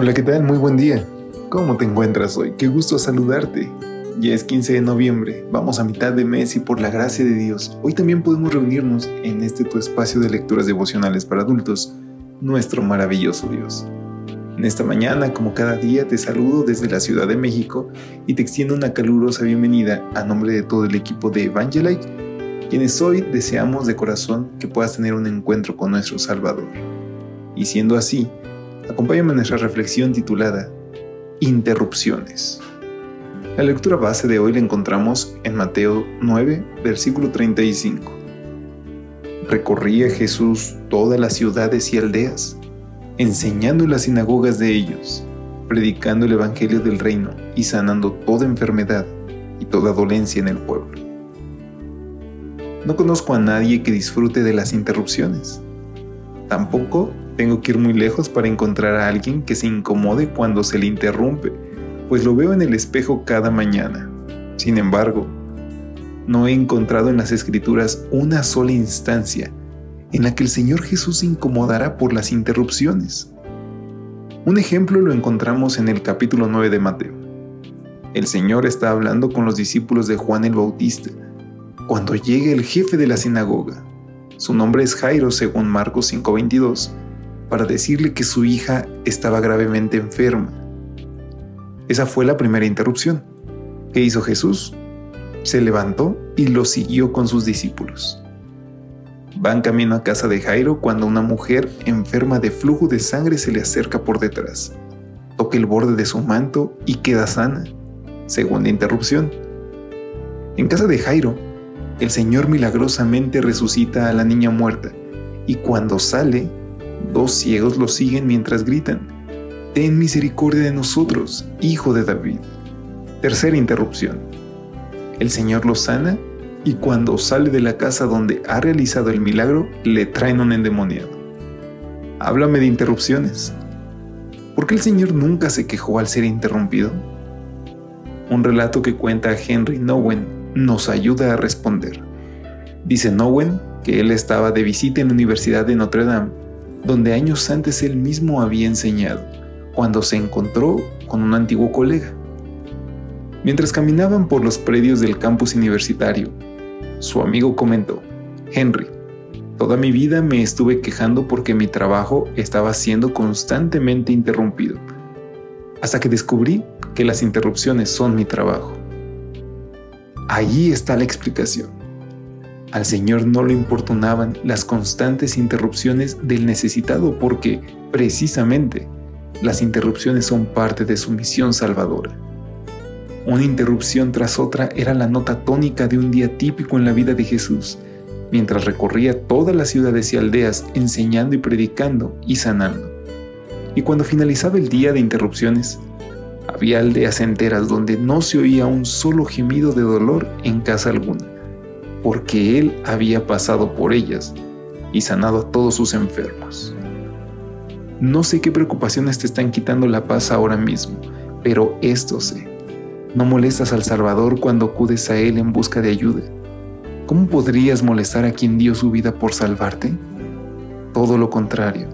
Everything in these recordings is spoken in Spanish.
Hola, ¿qué tal? Muy buen día. ¿Cómo te encuentras hoy? Qué gusto saludarte. Ya es 15 de noviembre, vamos a mitad de mes y por la gracia de Dios, hoy también podemos reunirnos en este tu espacio de lecturas devocionales para adultos, nuestro maravilloso Dios. En esta mañana, como cada día, te saludo desde la Ciudad de México y te extiendo una calurosa bienvenida a nombre de todo el equipo de Evangelite, quienes hoy deseamos de corazón que puedas tener un encuentro con nuestro Salvador. Y siendo así, Acompáñame en nuestra reflexión titulada Interrupciones. La lectura base de hoy la encontramos en Mateo 9, versículo 35. Recorría Jesús todas las ciudades y aldeas, enseñando en las sinagogas de ellos, predicando el Evangelio del reino y sanando toda enfermedad y toda dolencia en el pueblo. No conozco a nadie que disfrute de las interrupciones. Tampoco tengo que ir muy lejos para encontrar a alguien que se incomode cuando se le interrumpe, pues lo veo en el espejo cada mañana. Sin embargo, no he encontrado en las escrituras una sola instancia en la que el Señor Jesús se incomodará por las interrupciones. Un ejemplo lo encontramos en el capítulo 9 de Mateo. El Señor está hablando con los discípulos de Juan el Bautista cuando llega el jefe de la sinagoga. Su nombre es Jairo según Marcos 5:22 para decirle que su hija estaba gravemente enferma. Esa fue la primera interrupción. ¿Qué hizo Jesús? Se levantó y lo siguió con sus discípulos. Van camino a casa de Jairo cuando una mujer enferma de flujo de sangre se le acerca por detrás. Toca el borde de su manto y queda sana. Segunda interrupción. En casa de Jairo, el Señor milagrosamente resucita a la niña muerta y cuando sale Dos ciegos lo siguen mientras gritan, Ten misericordia de nosotros, hijo de David. Tercera interrupción. El Señor lo sana y cuando sale de la casa donde ha realizado el milagro, le traen un endemoniado. Háblame de interrupciones. ¿Por qué el Señor nunca se quejó al ser interrumpido? Un relato que cuenta Henry Nowen nos ayuda a responder. Dice Nowen que él estaba de visita en la Universidad de Notre Dame donde años antes él mismo había enseñado, cuando se encontró con un antiguo colega. Mientras caminaban por los predios del campus universitario, su amigo comentó, Henry, toda mi vida me estuve quejando porque mi trabajo estaba siendo constantemente interrumpido, hasta que descubrí que las interrupciones son mi trabajo. Allí está la explicación. Al Señor no le importunaban las constantes interrupciones del necesitado porque, precisamente, las interrupciones son parte de su misión salvadora. Una interrupción tras otra era la nota tónica de un día típico en la vida de Jesús, mientras recorría todas las ciudades y aldeas enseñando y predicando y sanando. Y cuando finalizaba el día de interrupciones, había aldeas enteras donde no se oía un solo gemido de dolor en casa alguna porque Él había pasado por ellas y sanado a todos sus enfermos. No sé qué preocupaciones te están quitando la paz ahora mismo, pero esto sé. No molestas al Salvador cuando acudes a Él en busca de ayuda. ¿Cómo podrías molestar a quien dio su vida por salvarte? Todo lo contrario.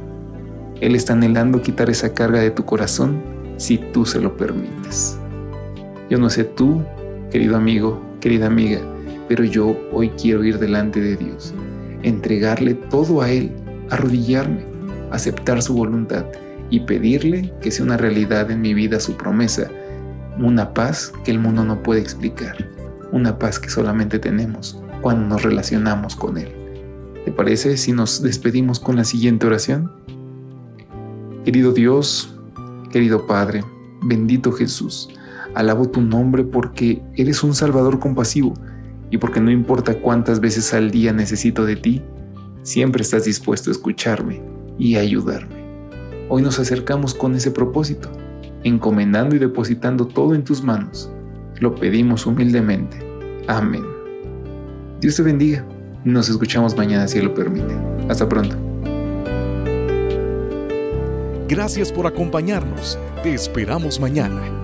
Él está anhelando quitar esa carga de tu corazón si tú se lo permites. Yo no sé tú, querido amigo, querida amiga, pero yo hoy quiero ir delante de Dios, entregarle todo a Él, arrodillarme, aceptar su voluntad y pedirle que sea una realidad en mi vida su promesa, una paz que el mundo no puede explicar, una paz que solamente tenemos cuando nos relacionamos con Él. ¿Te parece si nos despedimos con la siguiente oración? Querido Dios, querido Padre, bendito Jesús, alabo tu nombre porque eres un Salvador compasivo y porque no importa cuántas veces al día necesito de ti, siempre estás dispuesto a escucharme y ayudarme. Hoy nos acercamos con ese propósito, encomendando y depositando todo en tus manos. Lo pedimos humildemente. Amén. Dios te bendiga. Nos escuchamos mañana si lo permite. Hasta pronto. Gracias por acompañarnos. Te esperamos mañana.